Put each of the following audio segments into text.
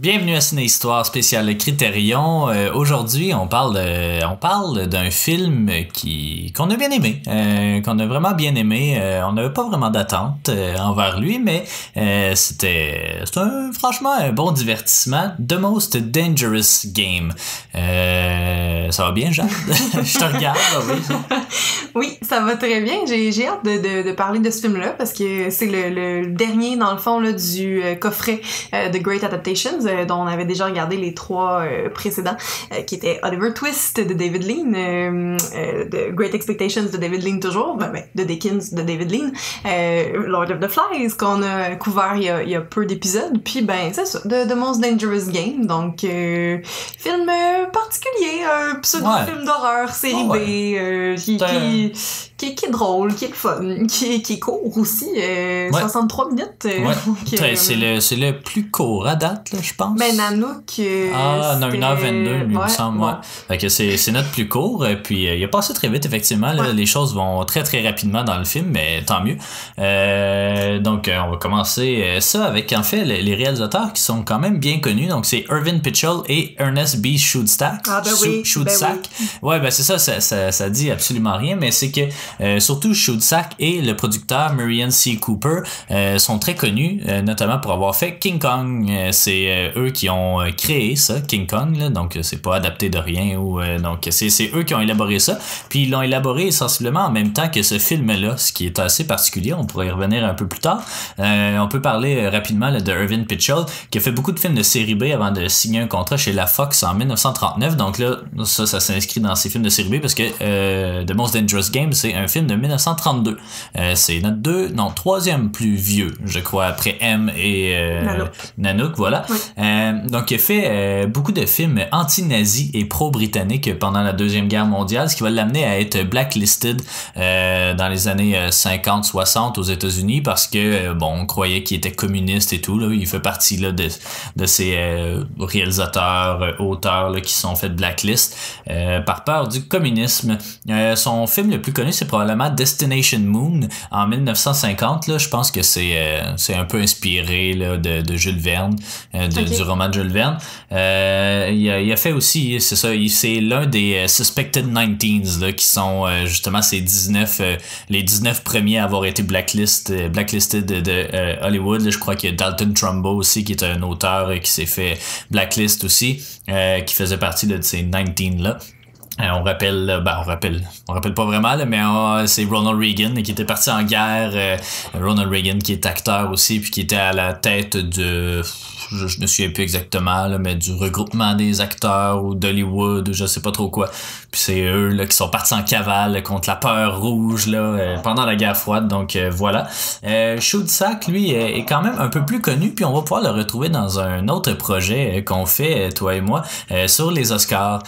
Bienvenue à Ciné Histoire spéciale Critérion. Euh, Aujourd'hui, on parle on parle d'un film qui qu'on a bien aimé, euh, qu'on a vraiment bien aimé. Euh, on n'avait pas vraiment d'attente envers lui, mais c'était un- franchement un bon divertissement. The Most Dangerous Game. Ça va bien, Jean Je te regarde, ah oui. ça. Va très bien. J'ai hâte de, de, parler de ce film-là parce que c'est le, le dernier, dans le fond, là, du coffret de Great Adaptations, euh, dont on avait déjà regardé les trois euh, précédents, euh, qui étaient Oliver Twist de David Lean, de Great Expectations de David Lean toujours, ben, ben, de Dickens de David Lean, Lord of the Flies qu'on a couvert il y a, il y a peu d'épisodes, puis ben c'est ça, de The Most Dangerous Game, donc film particulier, un pseudo-film d'horreur série Ah ouais. B, euh, qui, qui, qui, est drôle, qui est le fun, qui, qui est court aussi, euh, Ouais. 63 minutes. euh, Ouais. euh, C'est le, c'est le plus court à date, là, je pense. Ben, Nanook. euh, Ah, non, c'était- 1h22, il me ouais, semble, bon. ouais. Fait que c'est, c'est notre plus court, euh, puis il a passé très vite, effectivement. là. Les choses vont très, très rapidement dans le film, mais tant mieux. Euh, donc, on va commencer ça avec, en fait, les, les réalisateurs qui sont quand même bien connus. Donc, c'est Irvin Pitchell et Ernest B. Schudstack. Ah, ben oui, Schudsack. Ouais, ben c'est ça, ça, ça, ça dit absolument rien, mais c'est que euh, surtout Schudsack et le producteur Marianne C. Cooper euh, sont très connus, euh, notamment pour avoir fait King Kong. C'est eux qui ont créé ça, King Kong, là, donc c'est pas adapté de rien ou donc c'est, eux qui ont élaboré ça. Puis ils l'ont élaboré sensiblement en même temps que ce film-là, ce qui est assez particulier. On pourrait y revenir un peu plus tard. On peut parler rapidement là, de Irvin Pitchell, qui a fait beaucoup de films de série B avant de signer un contrat chez la Fox en 1939. Donc là, ça, ça s'inscrit dans ces films de série B parce que The Most Dangerous Game, c'est un film de 1932. Euh, c'est notre deux, non, troisième plus vieux, je crois, après M et euh, Nanook. Nanook, voilà. Oui. Euh, donc, il a fait beaucoup de films anti-nazis et pro-britanniques pendant la Deuxième Guerre mondiale, ce qui va l'amener à être blacklisted dans les années 50-60 aux États-Unis parce que, bon, on croyait qu'il était communiste et tout. Là. Il fait partie là, de, de ces réalisateurs, auteurs là, qui sont fait blacklist par peur du communisme. Son film le plus connu, c'est probablement Destination Moon en 1950. Là, je pense que c'est euh, c'est un peu inspiré là, de, de Jules Verne, euh, de- du roman de Jules Verne. Euh, il, a, il a fait aussi, c'est ça, il- c'est l'un des euh, Suspected 19s là, qui sont euh, justement ces 19, euh, les 19 premiers à avoir été blacklist, blacklisted de, de, euh, Hollywood. Là, je crois qu'il y a Dalton Trumbo aussi, qui est un auteur qui s'est fait blacklist aussi, euh, qui faisait partie de ces 19 là. Euh, on rappelle, euh, ben on rappelle, on rappelle pas vraiment, là, mais euh, c'est Ronald Reagan qui était parti en guerre. Ronald Reagan qui est acteur aussi, puis qui était à la tête de, je, je ne souviens plus exactement, là, mais du regroupement des acteurs ou d'Hollywood ou je sais pas trop quoi. Puis c'est eux là, qui sont partis en cavale contre la peur rouge là, euh, pendant la guerre froide. Donc euh, voilà. Euh, lui, euh, est quand même un peu plus connu, puis on va pouvoir le retrouver dans un autre projet qu'on fait, toi et moi, sur les Oscars,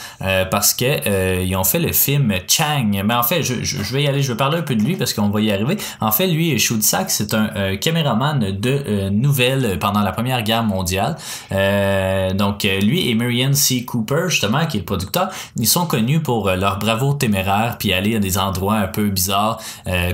parce que ils ont fait le film Chang. Mais en fait, je, je, vais y aller, je vais parler un peu de lui parce qu'on va y arriver. En fait, lui, Schudsack, c'est un caméraman de nouvelles pendant la Première Guerre mondiale. Euh, donc, euh, lui et Marianne C. Cooper, justement, qui est le producteur, ils sont connus pour euh, leur bravoure téméraire, puis aller à des endroits un peu bizarres,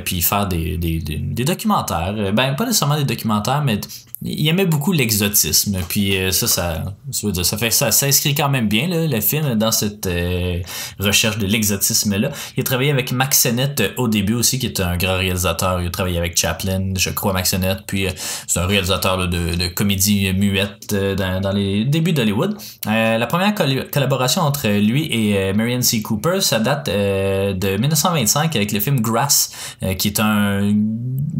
puis faire des, des, des, des documentaires. Ben, pas nécessairement des documentaires, mais il aimait beaucoup l'exotisme. Puis euh, ça, ça, ça, dire, ça fait ça s'inscrit quand même bien, là, le film, dans cette euh, recherche de l'exotisme-là. Il a travaillé avec Max Sennett euh, au début aussi, qui est un grand réalisateur. Il a travaillé avec Chaplin, je crois, Max Sennett. Puis c'est un réalisateur de, de comédie muette dans, dans les débuts d'Hollywood. La première coll- collaboration entre lui et Marianne C. Cooper, ça date de 1925 avec le film Grass, qui est un...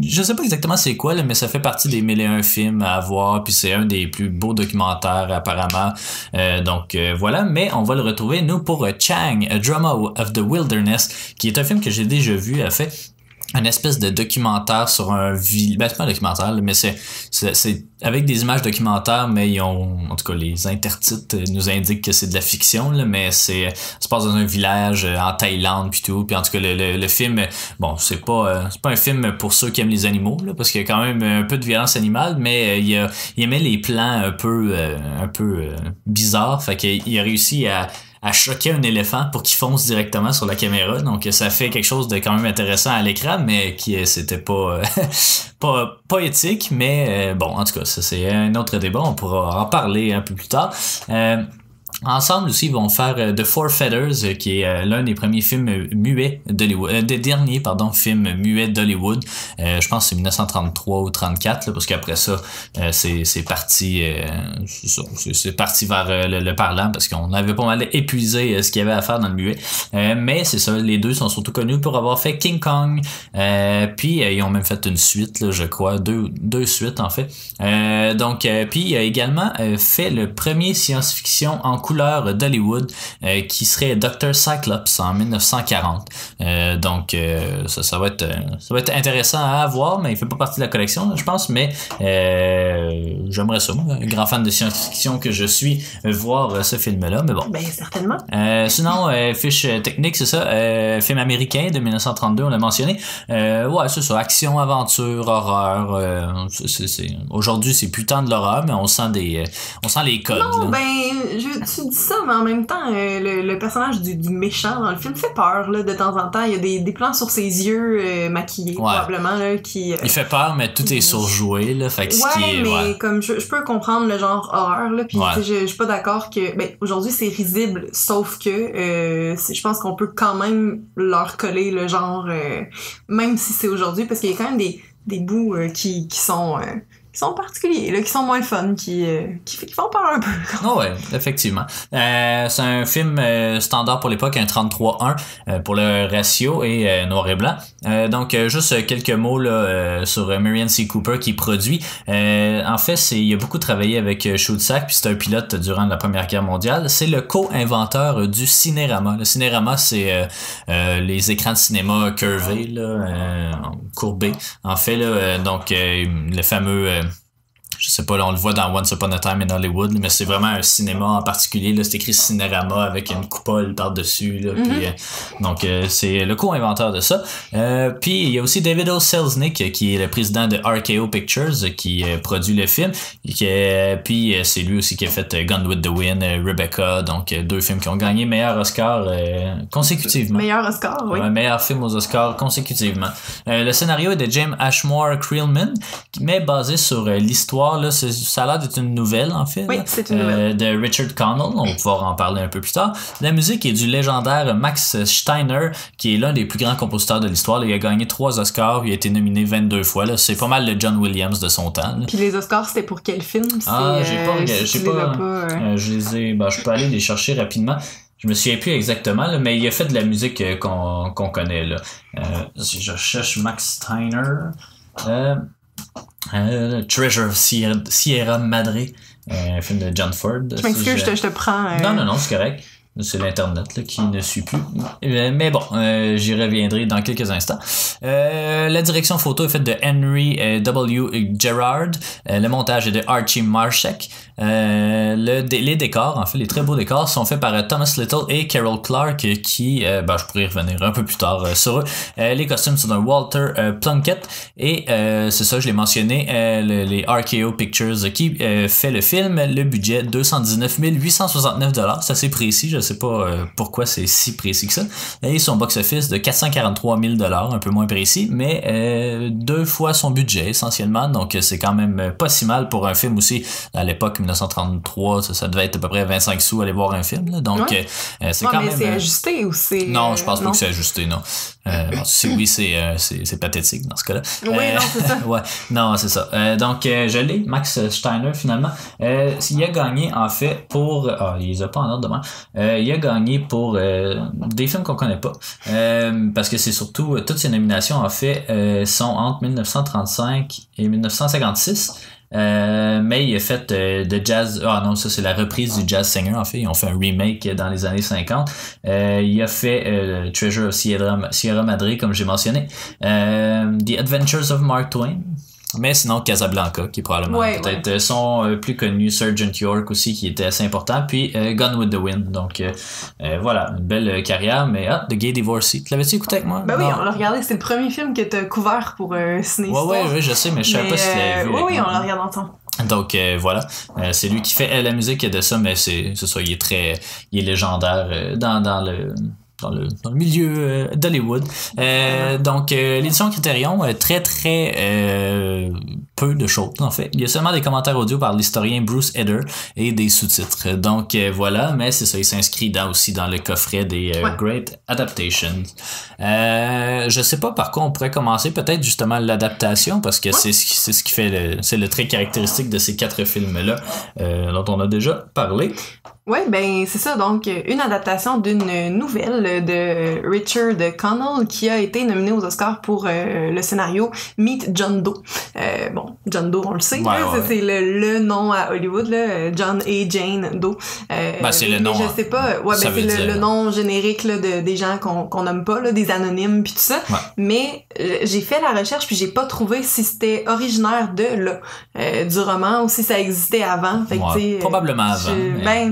Je sais pas exactement c'est quoi, mais ça fait partie des 1001 films à voir, puis c'est un des plus beaux documentaires apparemment. Euh, donc euh, voilà, mais on va le retrouver, nous, pour Chang, A Drama of the Wilderness, qui est un film que j'ai déjà vu, à fait un espèce de documentaire sur un village. Ben, c'est pas un documentaire, mais c'est, c'est, c'est avec des images documentaires, mais ils ont, en tout cas, les intertitres nous indiquent que c'est de la fiction, là, mais c'est, ça se passe dans un village euh, en Thaïlande puis tout. Puis en tout cas, le, le, le film, bon, c'est pas, euh, c'est pas un film pour ceux qui aiment les animaux, là, parce qu'il y a quand même un peu de violence animale, mais euh, il, a, il aimait les plans un peu, euh, un peu euh, bizarres. Fait qu'il a réussi à, à choquer un éléphant pour qu'il fonce directement sur la caméra. Donc ça fait quelque chose de quand même intéressant à l'écran, mais qui c'était pas, pas pas éthique. Mais bon, en tout cas, ça c'est un autre débat. On pourra en parler un peu plus tard. Ensemble aussi, ils vont faire euh, The Four Feathers, euh, qui est euh, l'un des premiers films muets d'Hollywood, des derniers, pardon, films muets d'Hollywood. je pense que c'est 1933 ou 34, parce qu'après ça, c'est, c'est parti, c'est, parti vers le, parlant, parce qu'on avait pas mal épuisé ce qu'il y avait à faire dans le muet. mais c'est ça, les deux sont surtout connus pour avoir fait King Kong, puis ils ont même fait une suite, je crois, deux, deux suites en fait. donc, puis il a également fait le premier science-fiction en couleur d'Hollywood euh, qui serait Dr. Cyclops en 1940. Euh, donc euh, ça, ça, va être, ça va être intéressant à voir, mais il fait pas partie de la collection, je pense, mais j'aimerais ça, un grand fan de science-fiction que je suis, voir ce film-là, mais bon. Ben certainement. sinon, fiche technique, c'est ça, film américain de 1932, on l'a mentionné. ouais, c'est ça, action, aventure, horreur. Aujourd'hui, c'est plus tant de l'horreur, mais on sent des, on sent les codes. Non, ben, je, tu dis ça, mais en même temps, euh, le, personnage du, méchant dans le film fait peur là, de temps en temps. Il y a des, des plans sur ses yeux euh, maquillés, probablement, là, qui... Euh, il fait peur, mais tout est surjoué, là, fait que ouais, mais comme je, peux comprendre le genre horreur, là, puis je, je suis pas d'accord que... Ben, aujourd'hui, c'est risible, sauf que je pense qu'on peut quand même leur coller le genre, même si c'est aujourd'hui, parce qu'il y a quand même des, des bouts qui, qui sont qui sont particuliers, là, qui sont moins fun, qui, euh, qui, font peur un peu. oh ouais, effectivement. Euh, c'est un film euh, standard pour l'époque, un 33-1 euh, pour le ratio et noir et blanc. donc, juste quelques mots là, sur Marianne C. Cooper qui produit. en fait, c'est il a beaucoup travaillé avec Schultzak, puis c'est un pilote durant la Première Guerre mondiale. C'est le co-inventeur du cinérama. Le cinérama, c'est les écrans de cinéma curvés, là, courbés. En fait, là, donc le fameux je sais pas, là, on le voit dans Once Upon a Time in Hollywood, mais c'est vraiment un cinéma en particulier. Là, c'est écrit Cinérama avec une coupole par-dessus. Euh, donc, euh, c'est le co-inventeur de ça. Euh, puis, il y a aussi David O. Selznick, qui est le président de RKO Pictures, qui produit le film. Et puis, c'est lui aussi qui a fait Gun with the Wind, Rebecca, donc deux films qui ont gagné meilleur Oscar consécutivement. Meilleur Oscar, oui. meilleur film aux Oscars consécutivement. le scénario est de James Ashmore Creelman, mais basé sur l'histoire ça a l'air d'être une nouvelle, en fait. Oui, c'est une nouvelle. Euh, de Richard Connell. On va pouvoir en parler un peu plus tard. La musique est du légendaire Max Steiner, qui est l'un des plus grands compositeurs de l'histoire. Il a gagné trois Oscars. Il a été nominé 22 fois. C'est pas mal le John Williams de son temps. Puis les Oscars, c'était pour quel film? Ah, j'ai pas... Euh, pas, euh, je les ai... Ben, je peux aller les chercher rapidement. Je me souviens plus exactement, mais il a fait de la musique qu'on connaît. Là. si je cherche Max Steiner... Euh, Treasure Sierra, Madre, euh, un film de John Ford. Je m'excuse, je, te prends. Euh, non, non, non, c'est correct. C'est l'Internet qui ne suit plus. Mais bon, j'y reviendrai dans quelques instants. la direction photo est faite de Henry W. Gerard. le montage est de Archie Marshak. Euh, le, les décors, en fait, les très beaux décors sont faits par euh, Thomas Little et Carol Clark qui, euh, ben, je pourrais revenir un peu plus tard sur eux. les costumes sont de Walter Plunkett et c'est ça, je l'ai mentionné, les RKO Pictures qui fait le film. Le budget 219 869 c'est assez précis, je sais pas pourquoi c'est si précis que ça. Et son box-office de 443 000 un peu moins précis, mais deux fois son budget essentiellement, donc c'est quand même pas si mal pour un film aussi à l'époque 1933, ça, devait être à peu près 25 sous aller voir un film. Donc, euh, euh, c'est quand mais c'est euh, ajusté ou c'est. Non, je pense pas que c'est ajusté, non. oui, c'est pathétique dans ce cas-là. Oui, non, c'est ça. ouais, non, c'est ça. donc, je l'ai, Max Steiner, finalement. il a gagné, en fait, pour. Ah, il les a pas en ordre demain. il a gagné pour des films qu'on connaît pas. parce que c'est surtout. Toutes ces nominations, en fait, sont entre 1935 et 1956. Euh, mais il a fait euh, de jazz. Ah non, ça c'est la reprise du Jazz Singer en fait. Ils ont fait un remake dans les années 50. Euh, il a fait Treasure of Sierra, Sierra Madre, comme j'ai mentionné. The Adventures of Mark Twain. Mais sinon, Casablanca, qui est probablement peut-être euh, son euh, plus connu, Sergeant York aussi, qui était assez important, puis euh, Gone with the Wind. Donc voilà, une belle carrière, mais ah, The Gay Divorcee. Tu l'avais-tu écouté avec moi? Ben oui, on l'a regardé, c'est le premier film que tu as couvert pour Ciné Ouais, ouais, ouais, je sais, mais je savais pas si tu l'avais vu. Oui, oui, on l'a regardé ensemble. Donc euh, voilà, euh, c'est lui qui fait la musique de ça, mais c'est ça, il est très, il est légendaire euh, dans, dans le dans le, dans le milieu euh, d'Hollywood. Euh, donc, euh, l'édition Criterion, euh, très très euh, peu de choses en fait. Il y a seulement des commentaires audio par l'historien Bruce Eder et des sous-titres. Donc voilà, mais c'est ça, il s'inscrit dans, aussi dans le coffret des Ouais. Great Adaptations. Euh, je sais pas par quoi on pourrait commencer, peut-être justement l'adaptation, parce que c'est ce qui c'est ce qui fait le, c'est le trait caractéristique de ces quatre films-là, euh, dont on a déjà parlé. Oui, ben c'est ça. Donc, une adaptation d'une nouvelle de Richard Connell qui a été nominé aux Oscars pour euh, le scénario Meet John Doe. Euh, bon, John Doe, on le sait, Ouais, là, ouais. c'est le, le nom à Hollywood, là, John et Jane Doe. Euh, Ben, c'est le nom, Je hein. sais pas, ouais, Ça ben, c'est le, dire. le nom générique là, de, des gens qu'on qu'on nomme pas, là, des anonymes puis tout ça. Ouais. Mais euh, j'ai fait la recherche puis j'ai pas trouvé si c'était originaire de là, euh, du roman ou si ça existait avant. Fait que, Ouais, probablement avant, je- mais-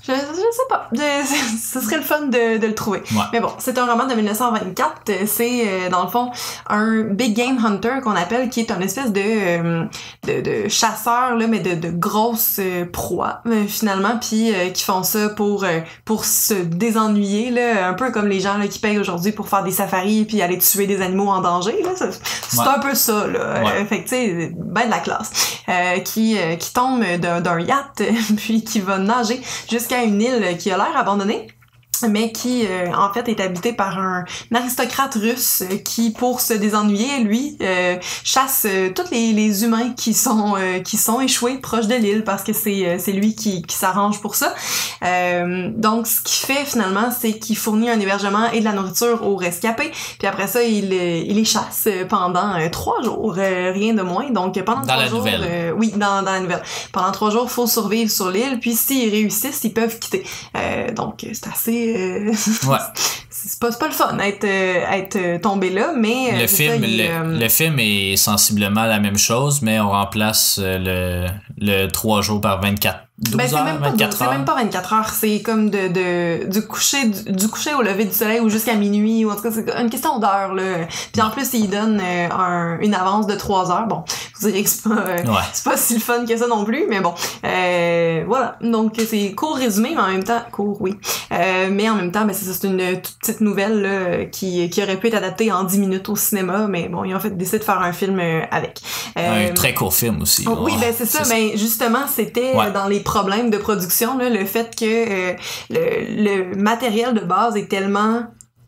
je, je sais pas. Je- ce serait le fun de, de le trouver. Ouais. Mais bon, c'est un roman de 1924. Euh, C'est, euh, dans le fond, un big game hunter qu'on appelle, qui est un espèce de, euh, de, de chasseur, là, mais de, de grosses euh, proies, euh, finalement, puis euh, qui font ça pour, pour se désennuyer, là, un peu comme les gens là, qui payent aujourd'hui pour faire des safaris puis aller tuer des animaux en danger. Là, c'est Ouais. un peu ça, là. Ouais. Fait que, tu sais, ben de la classe. Euh, qui, euh, qui tombe d'un d'un yacht, puis qui va nager jusqu'à une île qui a l'air abandonnée? Mais qui euh, en fait est habitée par un, aristocrate russe euh, qui pour se désennuyer lui euh, chasse euh, tous les, les humains qui sont euh, qui sont échoués proches de l'île parce que c'est euh, c'est lui qui, qui s'arrange pour ça. Euh, donc ce qu'il fait finalement c'est qu'il fournit un hébergement et de la nourriture aux rescapés. Puis après ça il, il les chasse pendant trois jours rien de moins. Donc pendant Dans trois la jours nouvelle. oui dans, dans la nouvelle. Pendant trois jours faut survivre sur l'île. Puis s'ils réussissent ils peuvent quitter. Euh, donc c'est assez euh, Ouais. c'est pas, le fun être, euh, être euh, tombé là, mais... euh, le film, ça, il, le, le film est sensiblement la même chose, mais on remplace le, le 3 jours par 24. 12 ben, c'est heures, même, pas, 24 c'est heures. même pas 24 heures, c'est comme de, de du coucher du, du coucher au lever du soleil ou jusqu'à minuit ou en tout cas c'est une question d'heure là. Puis en plus il donne euh, un, une avance de 3 heures. Bon, vous direz que c'est pas euh, Ouais. c'est pas si le fun que ça non plus, mais bon. Euh, voilà. Donc c'est court résumé, mais en même temps, court, oui. Euh, mais en même temps, ben, c'est c'est une toute petite nouvelle là, qui, qui aurait pu être adaptée en 10 minutes au cinéma, mais bon, ils ont fait décider de faire un film avec. Un très court film aussi. Oh, oui, ben c'est ça. Mais justement, c'était Ouais. dans les problèmes de production, le fait que euh, le matériel de base est tellement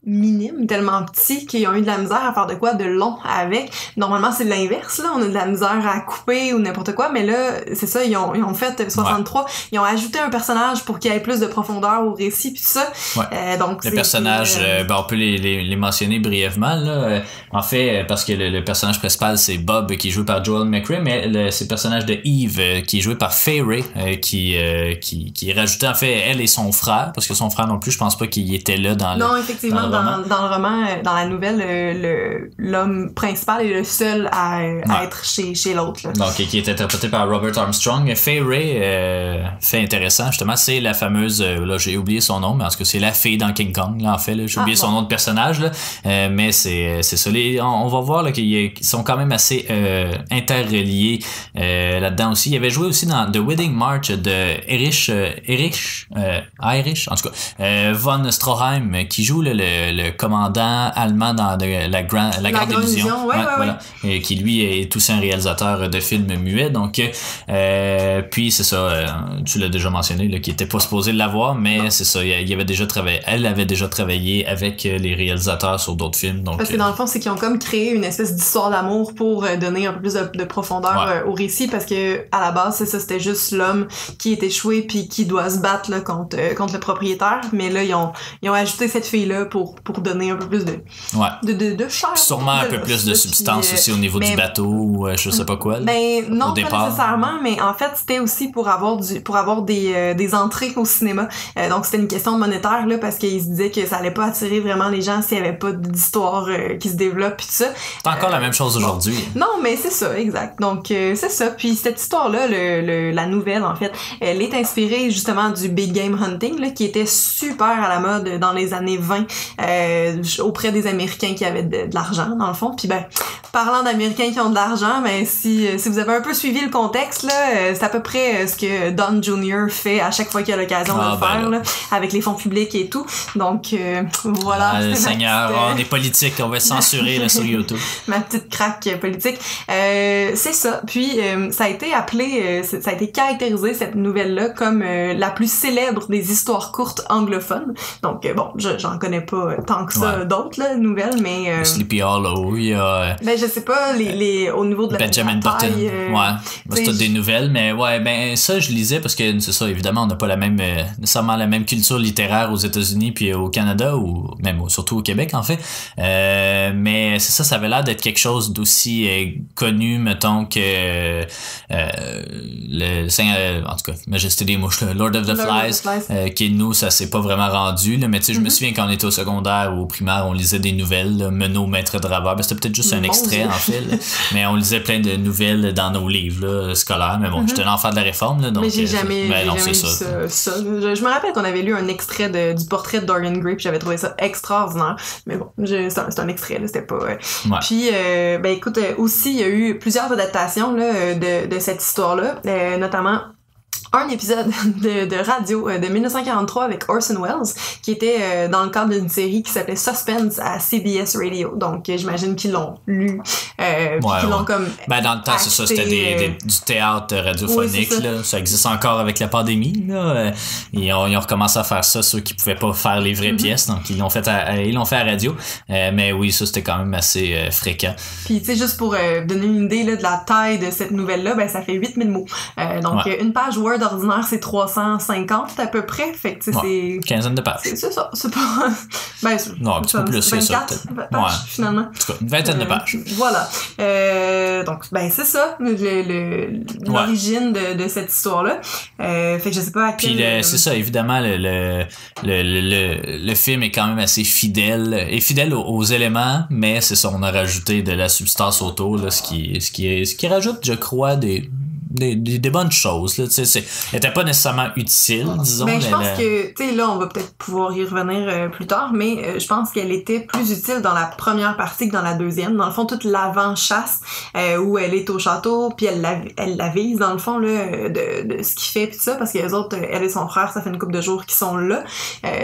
minime, tellement petit qu'ils ont eu de la misère à faire de quoi de long avec. Normalement, c'est l'inverse, là. On a de la misère à couper ou n'importe quoi, mais là, c'est ça, ils ont, ils ont fait 63. Ils ont ajouté un personnage pour qu'il y ait plus de profondeur au récit, puis ça. Ouais. Euh, donc, Le personnage, euh, euh, ben, on peut les, les, les mentionner brièvement. Là. Euh, En fait, parce que le, le personnage principal, c'est Bob, qui est joué par Joel McRae, mais le, c'est le personnage de Eve, qui est joué par euh, qui, euh, qui, qui est rajouté, en fait, elle et son frère, parce que son frère non plus, je pense pas qu'il était là dans le... Non, effectivement, dans le dans, roman. dans le roman, euh, dans la nouvelle, euh, l'homme principal est le seul à, être chez, chez l'autre. Donc, qui est interprété par Robert Armstrong. Faye Ray, euh, fait intéressant, justement, c'est la fameuse, euh, là, j'ai oublié son nom, mais en tout cas, c'est la fille dans King Kong, là, en fait. J'ai Ah, oublié son bon. nom de personnage, là. Euh, mais c'est, c'est ça. Les, on, on va voir, qu'ils sont quand même assez, euh, interreliés, là-dedans aussi. Il avait joué aussi dans The Wedding March de Erich, Erich, euh, Erich, en tout cas, von Stroheim, qui joue, là, le, le commandant allemand dans de- la, grand, la, Grande Grande Illusion. Ouais, ouais, voilà. Et qui lui est aussi un réalisateur de films muets. Donc, euh, puis c'est ça, euh, tu l'as déjà mentionné, là, qui était pas supposé l'avoir, mais c'est ça, il avait déjà travaillé, elle avait déjà travaillé avec euh, les réalisateurs sur d'autres films. Donc, Parce que dans le fond, c'est qu'ils ont comme créé une espèce d'histoire d'amour pour donner un peu plus de, de profondeur Ouais. au récit, parce que à la base, c'est ça, c'était juste l'homme qui est échoué puis qui doit se battre là, contre, contre le propriétaire. Mais là, ils ont, ils ont ajouté cette fille-là pour, pour donner un peu plus de, ouais. de, de, de chair. Sûrement un peu plus de substance puis, euh, aussi au niveau du bateau ou euh, je sais pas quoi. là. Ben non, Au pas nécessairement, mais en fait c'était aussi pour avoir du pour avoir des, euh, des entrées au cinéma. Euh, donc c'était une question monétaire là parce qu'ils se disaient que ça allait pas attirer vraiment les gens s'il y avait pas d'histoire euh, qui se développe puis tout ça. c'est encore la même chose aujourd'hui. Non, mais c'est ça, exact. Donc euh, c'est ça. Puis cette histoire-là, le, le- la nouvelle en fait, elle est inspirée justement du big game hunting là, qui était super à la mode dans les années 20 euh, auprès des Américains qui avaient de, l'argent dans le fond. Puis ben parlant d'Américains qui ont de l'argent, mais si, si vous avez un peu suivi le contexte, là, c'est à peu près ce que Don Jr. fait à chaque fois qu'il a l'occasion de Ah, le ben faire, là. là, avec les fonds publics et tout. Donc, euh, voilà. Ah, Seigneur, petite, euh, on est politique, on va censurer là, sur YouTube. ma petite craque euh, politique. Euh, c'est ça. Puis euh, ça a été appelé, euh, ça a été caractérisé cette nouvelle-là comme euh, la plus célèbre des histoires courtes anglophones. Donc euh, bon, je- j'en connais pas euh, tant que ça Ouais. d'autres là, nouvelles, mais euh, Sleepy Hollow, il y a euh, ben je sais pas les, les au niveau de la Benjamin Button. taille, euh, ouais, c'est toutes des nouvelles, mais ouais, ben ça je lisais parce que c'est ça, évidemment, on n'a pas la même euh, nécessairement la même culture littéraire aux États-Unis puis au Canada ou même surtout au Québec en fait. Euh, mais c'est ça, ça avait l'air d'être quelque chose d'aussi euh, connu, mettons que euh, le Saint- euh, en tout cas, Majesté des mouches, là, Lord of the Lord of the Flies. Euh, qui nous ça s'est pas vraiment rendu là, mais tu sais je me Mhm. souviens quand on était au secondaire ou au primaire on lisait des nouvelles là, Menot maître de Raveur ben, c'était peut-être juste un extrait En fait là. mais on lisait plein de nouvelles dans nos livres là, scolaires mais bon Mhm. j'étais l'enfant de la réforme là, donc mais j'ai euh, jamais, ben non jamais ça, ça. ça. Je, je me rappelle qu'on avait lu un extrait de, du portrait de Dorian Gray, puis j'avais trouvé ça extraordinaire. Mais bon, c'est un, un extrait, là, c'était pas. euh, Ouais. Puis, euh, ben écoute, aussi, il y a eu plusieurs adaptations là, de, de cette histoire-là, notamment un épisode de, de radio euh, de 1943 avec Orson Welles qui était euh, dans le cadre d'une série qui s'appelait Suspense à CBS Radio donc euh, j'imagine qu'ils l'ont lu euh, Ouais, qu'ils l'ont ouais. comme Ben, dans le temps, c'est ça, c'était des, du théâtre radiophonique. Oui, ça. là. ça existe encore avec la pandémie. Là. Ils, ont, ils ont recommencé à faire ça, ceux qui pouvaient pas faire les vraies Mhm. pièces. Donc, ils l'ont fait à, ils l'ont fait à radio. Euh, mais oui, ça, c'était quand même assez euh, fréquent. Puis, tu sais, juste pour donner une idée là, de la taille de cette nouvelle-là, ben, ça fait 8000 mots. Donc, Ouais. une page Word ordinaire, c'est 350 à peu près. Fait que, Ouais. Quinzaine de pages. c'est... C'est ça, c'est pas... Ben, c'est... Non, un petit peu plus, c'est ça, 24 peut-être. pages, Ouais. finalement. En tout cas, une vingtaine de Euh, pages. Voilà. Euh, donc, ben, c'est ça, l'origine de, de cette histoire-là. Euh, fait que je sais pas à Puis quel... le- c'est ça, évidemment, le, le, le, le, le- le film est quand même assez fidèle, est fidèle aux, aux éléments, mais c'est ça, on a rajouté de la substance autour, là, ce qui, ce qui, ce qui rajoute, je crois, des, des, des, des bonnes choses. Là, elle était pas nécessairement utile, disons. Ben, je pense la- que, tu sais, là, on va peut-être pouvoir y revenir euh, plus tard, mais euh, je pense qu'elle était plus utile dans la première partie que dans la deuxième. Dans le fond, toute l'avant-chasse, euh, où elle est au château, puis elle la, elle la vise, dans le fond, là, de, de ce qu'il fait, puis tout ça, parce que les autres, elle et son frère, ça fait une couple de jours qu'ils sont là.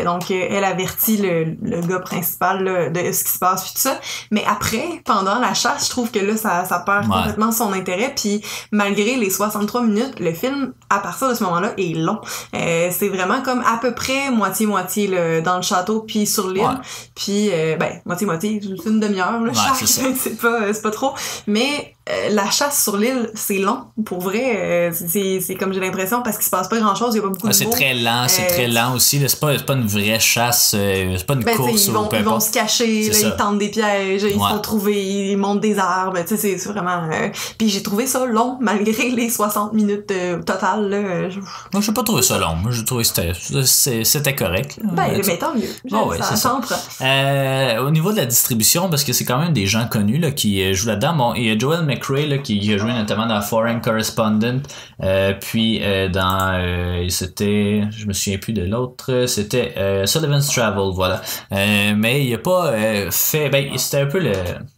Donc, elle avertit le, le gars principal là, de ce qui se passe, puis tout ça. Mais après, pendant la chasse, je trouve que là, ça, ça perd Ouais. complètement son intérêt, puis malgré les 63 minutes, le film, à partir de ce moment-là, est long. Euh, c'est vraiment comme à peu près moitié-moitié dans le château puis sur l'île. Ouais. Puis, euh, ben, moitié-moitié, une demi-heure, là, Ouais, chaque. c'est pas, euh, c'est pas trop. Mais euh, la chasse sur l'île, c'est long. Pour vrai, euh, c'est, comme j'ai l'impression parce qu'il se passe pas grand-chose, il y a pas beaucoup Ah, de c'est très lent, c'est Euh, très lent aussi. C'est pas, pas une vraie chasse, euh, c'est pas une Ben, course ils ou vont, peu ils vont se cacher, là, ils tentent des pièges, ils se font trouver, ils montent des arbres, tu sais, c'est- vraiment... euh, Puis j'ai trouvé ça long, malgré les 60 minutes euh, totales, là. euh, je- Moi, j'ai pas trouvé ça long. Moi, j'ai trouvé que c'était, correct. Ben, Euh, mais tant mieux. Ah ouais, ça, c'est ça. Euh, au niveau de la distribution, parce que c'est quand même des gens connus là, qui euh, jouent là-dedans. Bon, il y a Joel McRae là, qui a joué notamment dans Foreign Correspondent, euh, puis euh, dans euh, c'était, je me souviens plus de l'autre, c'était Sullivan's Travel, voilà. Mais il a pas fait, ben c'était un peu le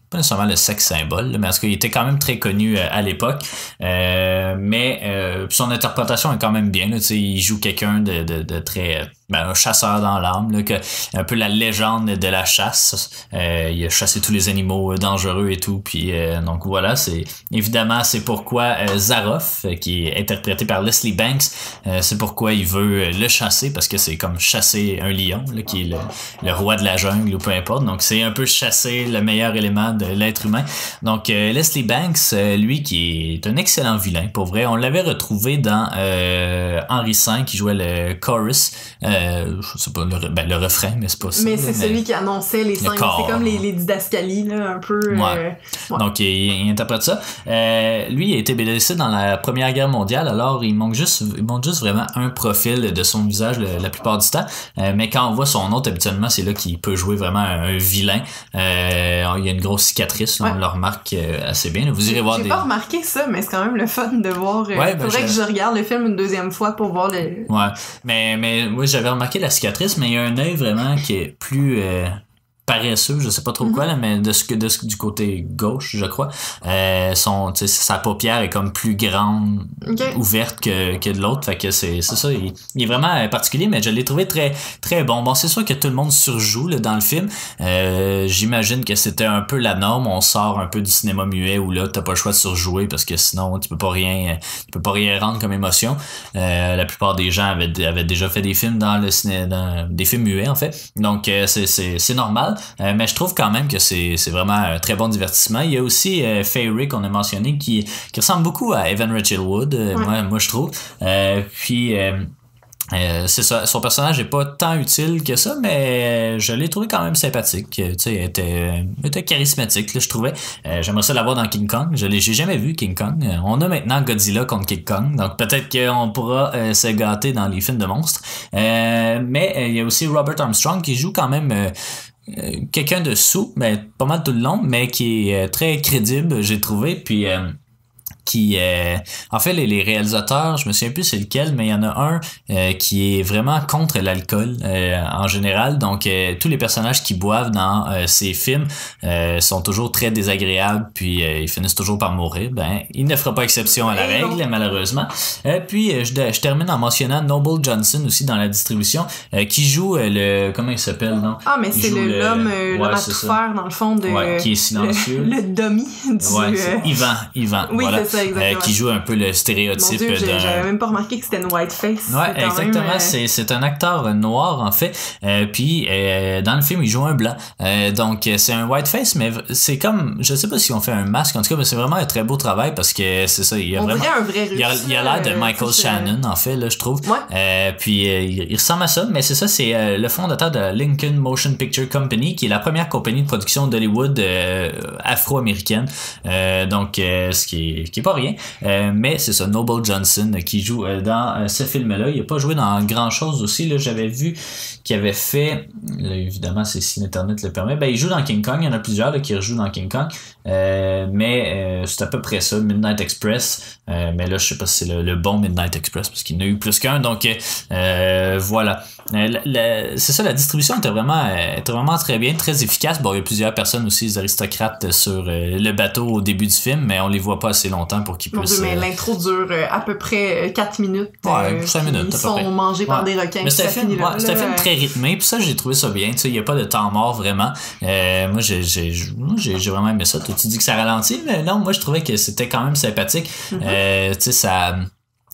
pas nécessairement le sexe symbole, mais en tout cas, il était quand même très connu à l'époque. Mais son interprétation est quand même bien. Il joue quelqu'un de, de très... Ben, un chasseur dans l'âme, que, un peu la légende de la chasse. Euh, il a chassé tous les animaux euh, dangereux et tout. Puis euh, donc voilà, c'est évidemment c'est pourquoi euh, Zaroff, euh, qui est interprété par Leslie Banks, euh, c'est pourquoi il veut le chasser parce que c'est comme chasser un lion, là, qui est le, le roi de la jungle ou peu importe. Donc c'est un peu chasser le meilleur élément de l'être humain. Donc Leslie Banks, lui qui est un excellent vilain, pour vrai, on l'avait retrouvé dans Henri V qui jouait le chorus, euh, je sais pas le, ben, le refrain, mais c'est pas ça. Mais c'est celui qui annonçait les corps. C'est comme les, les didascalies, là, un peu. euh, Ouais. Donc, il, il interprète ça. Euh, lui, il a été blessé dans la Première Guerre mondiale, alors il manque juste, il montre juste vraiment un profil de son visage le- la plupart du temps. Euh, mais quand on voit son autre, habituellement, c'est là qu'il peut jouer vraiment un, un vilain. Il y a une grosse cicatrice, là, on le remarque assez bien. Vous irez voir J'ai des... pas remarqué ça, mais c'est quand même le fun de voir. ben, faudrait je- que je regarde le film une deuxième fois pour voir le. Ouais, mais, mais moi j'avais remarqué la cicatrice, mais il y a un œil vraiment qui est plus euh, paresseux, je sais pas trop quoi, là, mais de ce que de ce, du côté gauche, je crois, euh, son, sa paupière est comme plus grande, ouverte que, que de l'autre. Fait que c'est c'est ça. Il, il est vraiment euh, particulier, mais je l'ai trouvé très très bon. Bon, c'est sûr que tout le monde surjoue là, dans le film. Euh, J'imagine que c'était un peu la norme. On sort un peu du cinéma muet où là t'as pas le choix de surjouer parce que sinon tu peux pas rien, tu peux pas rien rendre comme émotion. Euh, la plupart des gens avaient, avaient déjà fait des films dans le ciné, dans, des films muets en fait. Donc euh, c'est c'est c'est normal. Euh, mais je trouve quand même que c'est vraiment un très bon divertissement. Il y a aussi euh, Fairy qu'on a mentionné qui qui ressemble beaucoup à Evan Rachel Wood. euh, Ouais. moi moi je trouve. Euh, puis euh, c'est ça, son personnage est pas tant utile que ça, mais je l'ai trouvé quand même sympathique. Tu sais, elle était, elle était charismatique, là, je trouvais. Euh, J'aimerais ça l'avoir dans King Kong. Je l'ai, j'ai jamais vu King Kong. Euh, on a maintenant Godzilla contre King Kong, donc peut-être qu'on pourra se gâter dans les films de monstres. Mais il y a aussi Robert Armstrong qui joue quand même. Euh, quelqu'un de sous, mais pas mal tout le long, mais qui est euh, très crédible, j'ai trouvé. Puis euh, qui euh, en fait les, les réalisateurs je me souviens plus c'est lequel mais il y en a un euh, qui est vraiment contre l'alcool euh, en général donc euh, tous les personnages qui boivent dans ces films sont toujours très désagréables puis ils finissent toujours par mourir ben il ne fera pas exception à la règle malheureusement puis je, je termine en mentionnant Noble Johnson aussi dans la distribution qui joue le comment il s'appelle non? Ah, mais c'est l'homme l'homme à tout faire, dans le fond, de. Ouais, qui est silencieux. Le, le dummy du. ouais Ivan Ivan Oui, voilà c'est ça, exactement. Euh, qui joue un peu le stéréotype Dieu, d'un j'avais même pas remarqué que c'était une white face. C'est Ouais, exactement. même, euh, C'est, c'est un acteur noir, en fait. Euh, puis, dans le film, il joue un blanc. Donc, c'est un whiteface, mais c'est comme... Je sais pas si on fait un masque, en tout cas, mais c'est vraiment un très beau travail parce que c'est ça, il y a On vraiment... un vrai. Il a, il a l'air de Michael Shannon, en fait, là, je trouve. Ouais. Puis il, ressemble à ça, mais c'est ça, c'est le fondateur de Lincoln Motion Picture Company, qui est la première compagnie de production d'Hollywood afro-américaine. Donc, ce qui est, qui est pas rien. Euh, mais c'est ça, Noble Johnson euh, qui joue euh, dans ce film-là. Il a pas joué dans grand-chose aussi. Là, j'avais vu qu'il avait fait, là, évidemment, c'est si Internet le permet. Ben, il joue dans King Kong. Il y en a plusieurs là, qui rejouent dans King Kong. Euh, mais euh, c'est à peu près ça, Midnight Express. Euh, mais là, je sais pas si c'est le, le bon Midnight Express parce qu'il y en a eu plus qu'un. Donc voilà. C'est ça, la distribution était vraiment, était vraiment très bien, très efficace. Bon, il y a plusieurs personnes aussi, les aristocrates sur le bateau au début du film, mais on les voit pas assez longtemps pour qu'ils puissent. Mais l'intro dure à peu près 4 minutes. Ouais, cinq puis minutes, à Ils peu sont près. mangés par des requins. Mais c'est un film, ouais, un très rythmé, puis ça j'ai trouvé ça bien. Il y a pas de temps mort vraiment. Moi j'ai j'ai vraiment aimé ça. Tu dis que ça ralentit, mais non, moi je trouvais que c'était quand même sympathique. Mhm. Euh, tu sais ça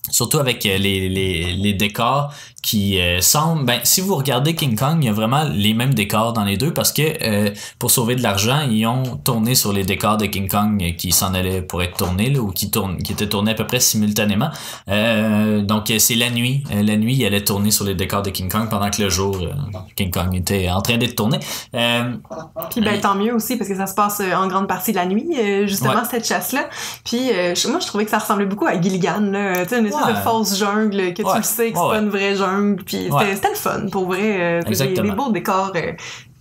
surtout avec euh, les, les, les décors qui euh, semblent ben si vous regardez King Kong il y a vraiment les mêmes décors dans les deux parce que euh, pour sauver de l'argent ils ont tourné sur les décors de King Kong euh, qui s'en allaient pour être tournés là, ou qui tournent qui étaient tournés à peu près simultanément euh, donc euh, c'est la nuit Euh, la nuit il allait tourner sur les décors de King Kong pendant que le jour King Kong était en train d'être tourné euh, Puis ben tant mieux aussi parce que ça se passe en grande partie de la nuit justement Ouais. cette chasse là. Puis euh, moi je trouvais que ça ressemblait beaucoup à Gilligan là, tu sais une espèce Ouais. de fausse jungle que Ouais. tu le sais que c'est pas une vraie jungle puis c'était Ouais. le fun pour vrai euh, des, Exactement. des beaux décors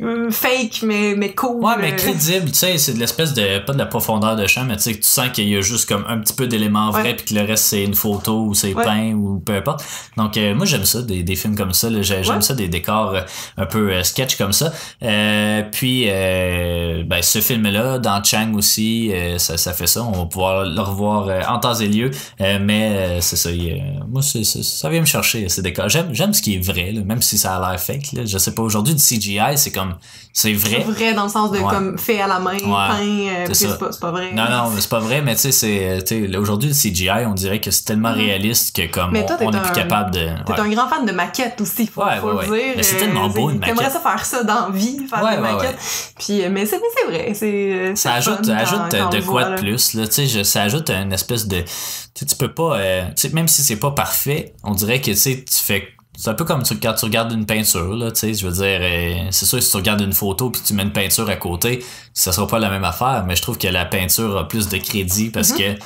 euh, fake mais mais cool. Ouais, mais euh, crédible, tu sais, c'est de l'espèce de, pas de la profondeur de champ, mais tu sais, que tu sens qu'il y a juste comme un petit peu d'éléments vrais, puis que le reste c'est une photo ou c'est Ouais. peint ou peu importe. Donc, euh, moi j'aime ça, des, des films comme ça, j'aime Ouais. ça, des décors euh, un peu euh, sketch comme ça. Euh, puis, euh, ben, ce film-là, dans Chang aussi, ça, ça fait ça, on va pouvoir le revoir en temps et lieu, Euh, mais c'est ça, il, moi c'est, c'est- ça vient me chercher, ces décors. J'aime, j'aime ce qui est vrai, là, même si ça a l'air fake, là. Je sais pas, aujourd'hui, du CGI, c'est comme, c'est vrai. vrai dans le sens de Ouais. comme fait à la main, peint, euh, que ça. c'est pas, c'est pas vrai. Non, non, c'est pas vrai, mais tu sais, c'est, sais, aujourd'hui, le CGI, on dirait que c'est tellement Mhm. réaliste que comme Mais toi, on, on est plus capable de. T'es ouais. un grand fan de maquettes aussi, faut, Ouais, faut ouais, le ouais. dire. Mais c'est euh, tellement beau, une maquette. ça faire ça dans la vie, faire Ouais, des ouais, maquettes. Puis, euh, mais c'est c'est vrai, c'est. Ça c'est ajoute, ajoute quand- de quoi voit, de plus, là, tu sais, ça ajoute une espèce de, tu peux pas, euh, même si c'est pas parfait, on dirait que, tu sais, tu fais, c'est un peu comme tu, quand tu regardes une peinture, là, tu sais, je veux dire, euh, c'est sûr, si tu regardes une photo puis tu mets une peinture à côté, ça sera pas la même affaire, mais je trouve que la peinture a plus de crédit parce Mhm. que,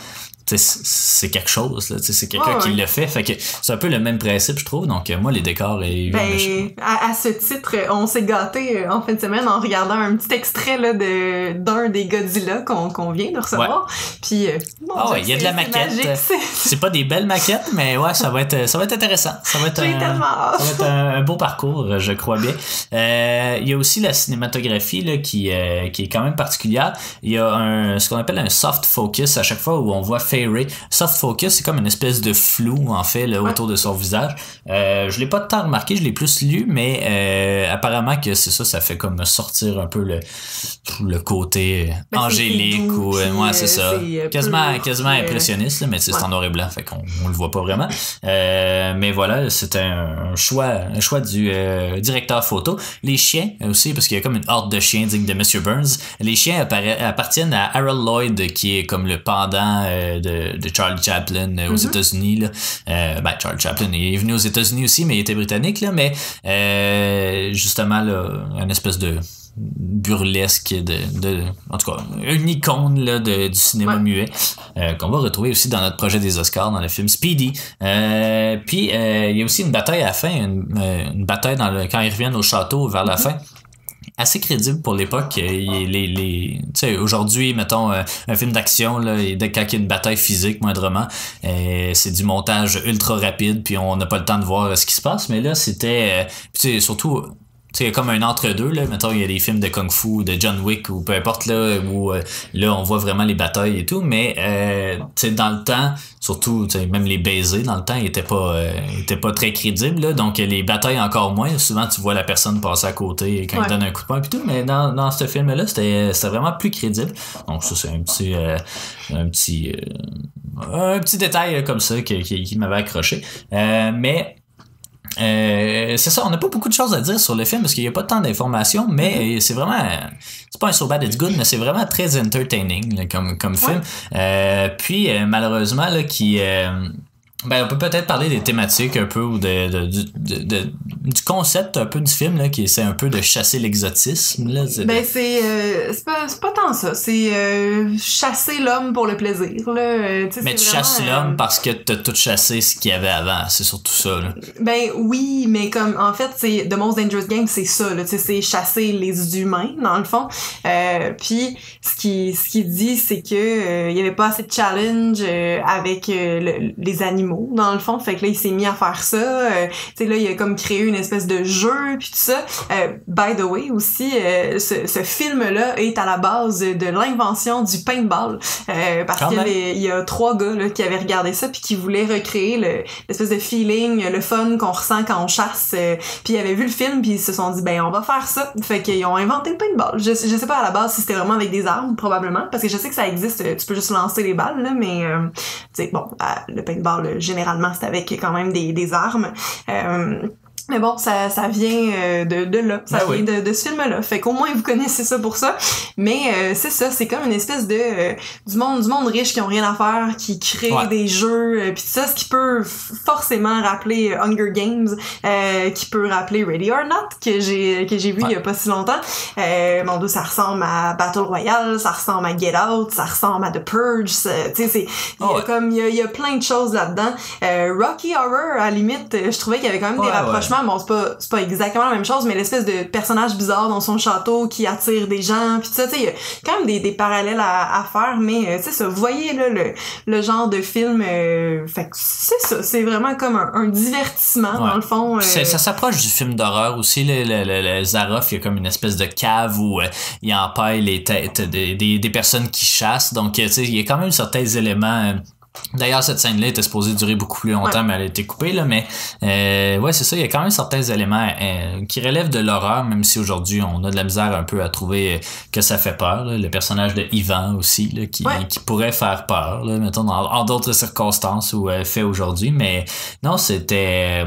c'est quelque chose, c'est quelqu'un qui le fait. Fait que c'est un peu le même principe, je trouve. Donc, moi, les décors et ben, à, ce titre, on s'est gâté en fin de semaine en regardant un petit extrait là, de, d'un des Godzilla qu'on, vient de recevoir. Puis, ah ouais, il y a de la maquette. c'est pas des belles maquettes, mais ouais, ça va être, ça va être intéressant. Ça va être, un, ça va être un, beau parcours, je crois bien. Euh, il y a aussi la cinématographie là, qui, euh, qui est quand même particulière. Il y a un, ce qu'on appelle un soft focus à chaque fois où on voit Fay Ray. Soft focus, c'est comme une espèce de flou en fait là, autour de son visage. Euh, je l'ai pas tant remarqué, je l'ai plus lu, mais euh, apparemment que c'est ça, ça fait comme sortir un peu le, le côté ben, angélique ou ouais, c'est ça. Quasiment, quasiment impressionniste, mais c'est en noir et blanc, fait qu'on on le voit pas vraiment. mais voilà, c'était un, choix, un choix du directeur photo. Les chiens aussi, parce qu'il y a comme une horde de chiens digne de Mr. Burns. Les chiens appartiennent à Harold Lloyd, qui est comme le pendant euh, de, de, Charlie Chaplin euh, aux mm-hmm. États-Unis. Euh, ben, Charlie Chaplin est venu aux États-Unis aussi, mais il était britannique, là, mais justement, là, une espèce de burlesque de, de en tout cas une icône là, de, du cinéma muet qu'on va retrouver aussi dans notre projet des Oscars dans le film Speedy puis il y a aussi une bataille à la fin une, bataille dans le, quand ils reviennent au château vers la mm-hmm. fin assez crédible pour l'époque. Les, les, aujourd'hui, mettons, euh, un film d'action, là, quand il y a une bataille physique, moindrement, euh, c'est du montage ultra rapide, puis on n'a pas le temps de voir ce qui se passe. Mais là, c'était... Euh, surtout c'est comme un entre-deux, là. Mettons, il y a des films de Kung Fu, de John Wick, ou peu importe, là, où euh, là, on voit vraiment les batailles et tout. Mais, euh, tu dans le temps, surtout, même les baisers, dans le temps, ils étaient pas, euh, étaient pas très crédibles, là. Donc, les batailles encore moins. Souvent, tu vois la personne passer à côté quand il donne un coup de poing et tout. Mais dans, dans ce film-là, c'était, c'était vraiment plus crédible. Donc, ça, c'est un petit, un petit, un petit détail comme ça qui, qui, qui m'avait accroché. mais, euh, c'est ça, on n'a pas beaucoup de choses à dire sur le film parce qu'il n'y a pas tant d'informations, mais mm-hmm. c'est vraiment. C'est pas un so bad it's good, mais c'est vraiment très entertaining comme, comme film. Euh, puis euh, malheureusement, là, qui. Ben, on peut peut-être parler des thématiques un peu ou de, de, concept un peu du film là, qui essaie un peu de chasser l'exotisme. Là, ben c'est euh, c'est pas, pas tant ça, c'est euh, chasser l'homme pour le plaisir. Là. Euh, mais tu chasses l'homme parce que t'as tout chassé ce qu'il y avait avant, c'est surtout ça. Là. Ben oui, mais comme en fait c'est The Most Dangerous Game, c'est ça, là, c'est chasser les humains dans le fond. Puis ce qui ce qu'il dit c'est que il y avait pas assez de challenge avec les animaux dans le fond. Fait que là, il s'est mis à faire ça. Tu sais, là, il a comme créé une espèce de jeu, puis tout ça. Euh, by the way, aussi, euh, ce, ce film-là est à la base de l'invention du paintball. Euh, parce qu'il y, y, a trois gars là, qui avaient regardé ça, puis qui voulaient recréer l'espèce de feeling, le fun qu'on ressent quand on chasse. puis ils avaient vu le film, puis ils se sont dit, ben, on va faire ça. Fait qu'ils ont inventé le paintball. Je, je sais pas à la base si c'était vraiment avec des armes, probablement, parce que je sais que ça existe, tu peux juste lancer les balles, là, mais, tu sais, bon, le paintball, généralement c'est avec quand même des, des armes. Euh, mais bon, ça, ça vient euh, de, de là, ça ben vient de, de ce film-là. Fait qu'au moins vous connaissez ça pour ça. Mais euh, c'est ça, c'est comme une espèce de euh, du monde du monde riche qui ont rien à faire, qui crée des jeux, puis ça, ce qui peut forcément rappeler Hunger Games, qui peut rappeler Ready or Not que j'ai que j'ai vu il y a pas si longtemps. mon dieu, ça ressemble à Battle Royale, ça ressemble à Get Out, ça ressemble à The Purge. Tu sais, c'est il y a comme il y a, y a, plein de choses là-dedans. Rocky Horror, à la limite, je trouvais qu'il y avait quand même des rapprochements bon, c'est pas, c'est pas exactement la même chose, mais l'espèce de personnage bizarre dans son château qui attire des gens, puis ça, tu sais, il y a quand même des, des parallèles à, à faire, mais euh, tu sais, vous voyez là le, le genre de film, euh, fait que c'est ça, c'est vraiment comme un, divertissement dans le fond. Euh. Ça s'approche du film d'horreur aussi, le, le, le, Zaroff, il y a comme une espèce de cave où il empaille les têtes des, des, des personnes qui chassent, donc tu sais, il y a quand même certains éléments D'ailleurs, cette scène-là était supposée durer beaucoup plus longtemps, mais elle a été coupée, là. Mais euh, ouais, c'est ça. Il y a quand même certains éléments euh, qui relèvent de l'horreur, même si aujourd'hui on a de la misère un peu à trouver euh, que ça fait peur. Le personnage de Ivan aussi, là, qui, qui pourrait faire peur, là, mettons, en d'autres circonstances où elle fait aujourd'hui. Mais non, c'était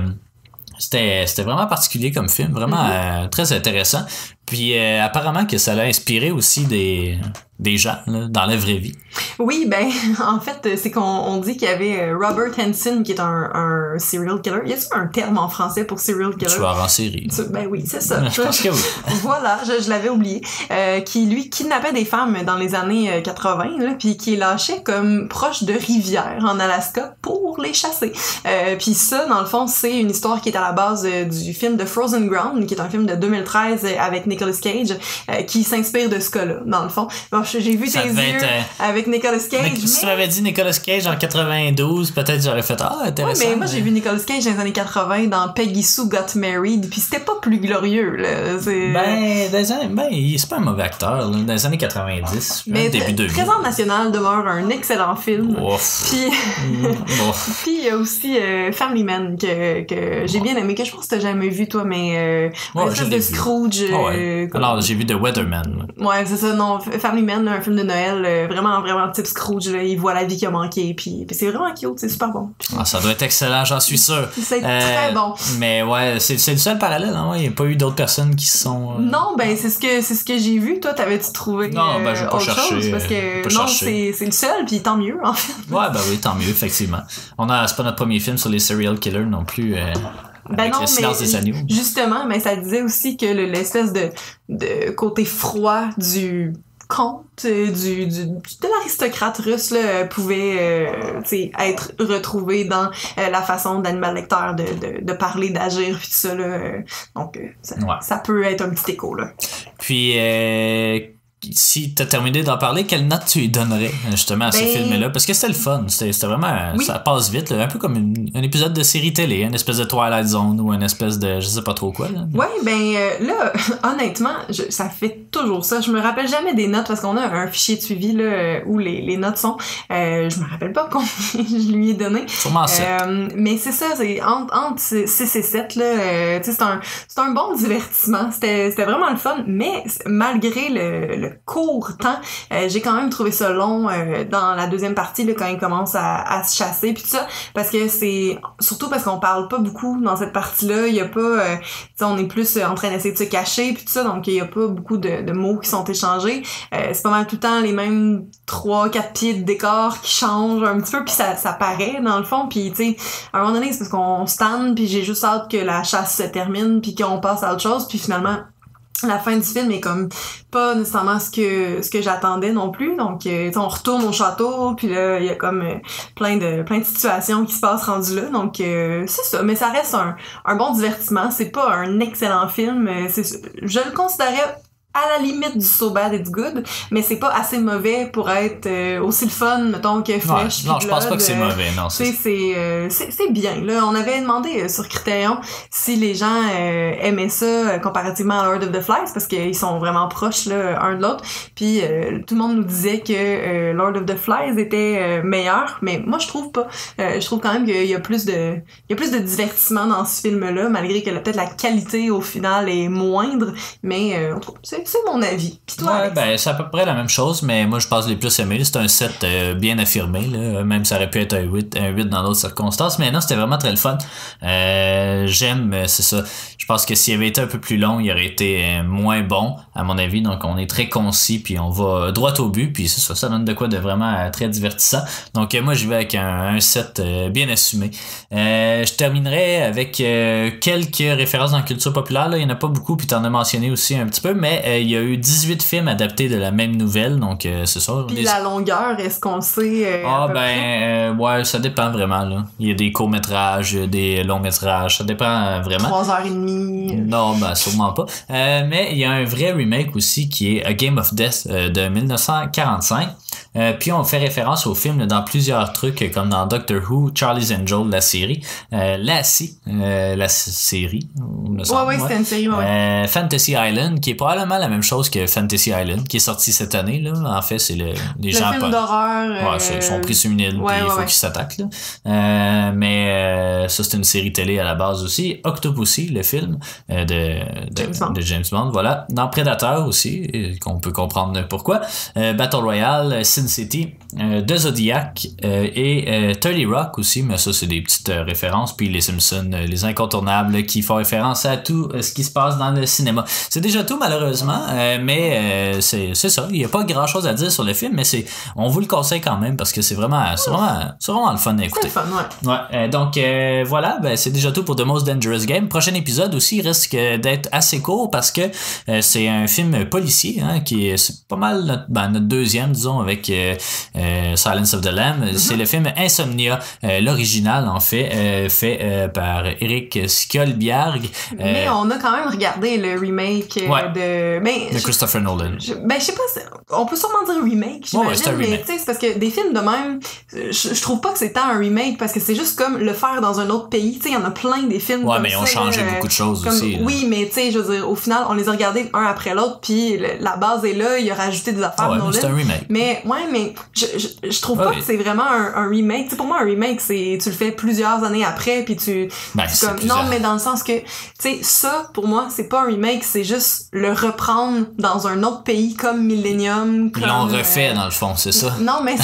c'était c'était vraiment particulier comme film, vraiment mm-hmm. très intéressant. Puis apparemment que ça l'a inspiré aussi des des gens là, dans la vraie vie. Oui, ben, en fait, c'est qu'on on dit qu'il y avait euh, Robert Henson, qui est un, un serial killer. Y a-t-il un terme en français pour serial killer? Tueur en série. Ben oui, c'est ça. Je pense que oui. voilà, je, je l'avais oublié. Euh, qui, lui, kidnappait des femmes dans les années euh, 80, là, puis qui les lâchait comme proche de rivières en Alaska pour les chasser. Euh, puis ça, dans le fond, c'est une histoire qui est à la base euh, du film de Frozen Ground, qui est un film de 2013 euh, avec Nicolas Cage, euh, qui s'inspire de ce cas-là, dans le fond. Bon, j'ai vu Ça tes yeux être, euh, avec Nicolas Cage, Mais mais... si tu m'avais dit Nicolas Cage en 92, peut-être j'aurais fait Ah, Ouais, intéressant. mais moi j'ai vu Nicolas Cage dans les années 80 dans Peggy Sue Got Married, puis c'était pas plus glorieux là. C'est... Ben, dans les années- ben, il- c'est pas un mauvais acteur, là. Dans les années 90, mais même début 2000. Trésor national demeure un excellent film. Ouf. Puis, il y a aussi euh, Family Man que, que j'ai bien aimé, que je pense que t'as jamais vu toi, mais euh, Ouais, un espèce de vu. Scrooge. Ah euh, ouais. comme- Alors, j'ai vu The Weatherman. Ouais, c'est ça, non, Family Man, là, un film de Noël, euh, vraiment, vraiment type Scrooge, là, il voit la vie qui a manqué, puis, puis c'est vraiment cute, c'est super bon. Ah, ça doit être excellent, j'en suis sûr. c'est Euh, très bon. Mais ouais, c'est c'est le seul parallèle, hein? ouais, Il n'y a pas eu d'autres personnes qui sont. euh, Non, ben c'est ce que c'est ce que j'ai vu. Toi, t'avais-tu trouvé Non, ben, euh, pas autre chose? Parce euh, que pas non, c'est le seul, puis tant mieux en fait. Ouais, ben oui, tant mieux, effectivement. On a, c'est pas notre premier film sur les serial killers non plus. Euh, Ben avec non, le silence mais des agneaux. justement, mais ça disait aussi que le- l'espèce de de côté froid du conte euh, du, du de l'aristocrate russe là, pouvait euh, être retrouvé dans euh, la façon d'Animal Lecter de, de, de parler, d'agir puis tout ça là. donc ça, Ouais. ça peut être un petit écho là. Puis, euh, si t'as terminé d'en parler, quelle note tu lui donnerais justement à ce Ben- film-là? Parce que c'était le fun. C'était vraiment. Oui. Ça passe vite, là, un peu comme une- un épisode de série télé, une espèce de Twilight Zone ou une espèce de. Je sais pas trop quoi. Là. Ouais, ben euh, là, honnêtement, je- ça fait toujours ça. Je me rappelle jamais des notes parce qu'on a un fichier de suivi là, euh, où les, les notes sont. Euh, je me rappelle pas combien je lui ai donné. Sûrement ça. Euh, mais c'est ça, c'est entre, entre 6 et 7, là, c'est un, un bon divertissement. C'était c'était vraiment le fun, mais malgré le, le court temps, euh, j'ai quand même trouvé ça long euh, dans la deuxième partie, là, quand il commence à, à se chasser, puis tout ça, parce que c'est... Surtout parce qu'on parle pas beaucoup dans cette partie-là, il y a pas... euh, on est plus en train d'essayer de se cacher, puis tout ça, donc il y a pas beaucoup de, de mots qui sont échangés. C'est pas mal tout le temps les mêmes trois, quatre pieds de décor qui changent un petit peu, puis ça, ça paraît dans le fond, puis tu sais, à un moment donné, c'est parce qu'on stand, puis j'ai juste hâte que la chasse se termine, puis qu'on passe à autre chose, puis finalement, la fin du film est comme pas nécessairement ce que ce que j'attendais non plus. Donc euh, on retourne au château puis là il y a comme euh, plein de plein de situations qui se passent rendues là. Donc euh, c'est ça. Mais ça reste un, un bon divertissement. C'est pas un excellent film. Euh, c'est je le considérais à la limite du so bad it's good mais c'est pas assez mauvais pour être euh, aussi le fun mettons que Ouais, Flesh non, je pense pas que c'est euh, mauvais. Non, tu sais, c'est euh, bien. Là, on avait demandé euh, sur Criterion si les gens euh, aimaient ça euh, comparativement à Lord of the Flies parce qu'ils sont vraiment proches là, un de l'autre. Puis euh, tout le monde nous disait que euh, Lord of the Flies était euh, meilleur, mais moi je trouve pas. Euh, je trouve quand même qu'il y a plus de il y a plus de divertissement dans ce film-là, malgré que peut-être la qualité au final est moindre. Mais euh, on trouve- c'est c'est mon avis. Puis toi, Ouais, ben, c'est à peu près la même chose, mais moi, je pense les plus aimés. C'est un 7 euh, bien affirmé, là. Même ça aurait pu être un 8, un 8 dans d'autres circonstances. Mais non, c'était vraiment très le fun. Euh, J'aime, euh, c'est ça. Je pense que s'il avait été un peu plus long, il aurait été moins bon, à mon avis. Donc, on est très concis, puis on va droit au but, puis c'est ça, ça donne de quoi de vraiment très divertissant. Donc, moi, j'y vais avec un, un 7 euh, bien assumé. Je terminerai avec quelques références dans la culture populaire. Là. Il n'y en a pas beaucoup, puis tu en as mentionné aussi un petit peu, mais euh, il y a eu 18 films adaptés de la même nouvelle, donc euh, c'est ça. Puis la longueur, est-ce qu'on sait euh, ah ben ouais, ça dépend vraiment là. Il y a des courts-métrages, des longs-métrages, ça dépend vraiment. Trois heures et demie. Non, ben sûrement pas. Mais il y a un vrai remake aussi qui est A Game of Death de 1945. Euh, puis on fait référence au film dans plusieurs trucs euh, comme dans Doctor Who, Charlie's Angel, la série, euh, Lassie, euh, la s- série, il me Ouais, semble, ouais, ouais. c'était une série, ouais. Euh, Fantasy Island, qui est probablement la même chose que Fantasy Island, qui est sorti cette année. Là. En fait, c'est le, les le gens film d'horreur. Ouais, euh, ils sont présuminés, ouais, puis il ouais, faut qu'ils s'attaquent. là. Euh, mais euh, ça, c'est une série télé à la base aussi. Octopussy, le film euh, de, de, James Bond. de James Bond. Voilà. Dans Predator aussi, euh, qu'on peut comprendre pourquoi. Euh, Battle Royale, City de Zodiac et 30 Rock aussi, mais ça c'est des petites références. Puis les Simpsons, les incontournables qui font référence à tout ce qui se passe dans le cinéma. C'est déjà tout malheureusement, mais c'est ça. Il n'y a pas grand chose à dire sur le film, mais c'est on vous le conseille quand même parce que c'est vraiment, c'est vraiment, c'est vraiment le fun à écouter. Fun, ouais. Ouais, donc voilà, ben, c'est déjà tout pour The Most Dangerous Game. Prochain épisode aussi risque d'être assez court parce que c'est un film policier hein, qui est pas mal notre, ben, notre deuxième, disons, avec euh, euh, Silence of the Lamb. Mm-hmm. C'est le film Insomnia, euh, l'original en fait, fait par Eric Skjoldbjerg. Mais on a quand même regardé le remake de... Ben, de Christopher Nolan. Je, ben je sais pas, on peut sûrement dire remake, j'imagine, ouais, un mais remake. tu sais, c'est parce que des films de même, je, je trouve pas que c'est tant un remake parce que c'est juste comme le faire dans un autre pays. Tu sais, il y en a plein des films Ouais, comme mais ils ont changé beaucoup de choses comme- aussi. là. Oui, mais tu sais, je veux dire, au final, on les a regardés un après l'autre, puis le- la base est là, il a rajouté des affaires ouais, mais c'est un remake. Mais ouais, mais je, je, je trouve Ouais, pas oui. que c'est vraiment un, un remake. Pour moi, un remake, c'est tu le fais plusieurs années après, puis tu, Ben, tu comme plusieurs- non, mais dans le sens que tu sais ça pour moi, c'est pas un remake, c'est juste le reprendre dans un autre pays comme Millennium. Comme, refait euh, dans le fond, c'est ça. Non, mais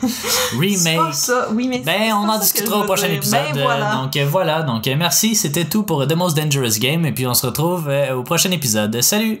Remake. pas ça. Oui, mais Ben, on en discutera au prochain épisode. Ben, voilà. Euh, Donc euh, voilà, donc euh, merci, c'était tout pour The Most Dangerous Game et puis on se retrouve au prochain épisode. Salut!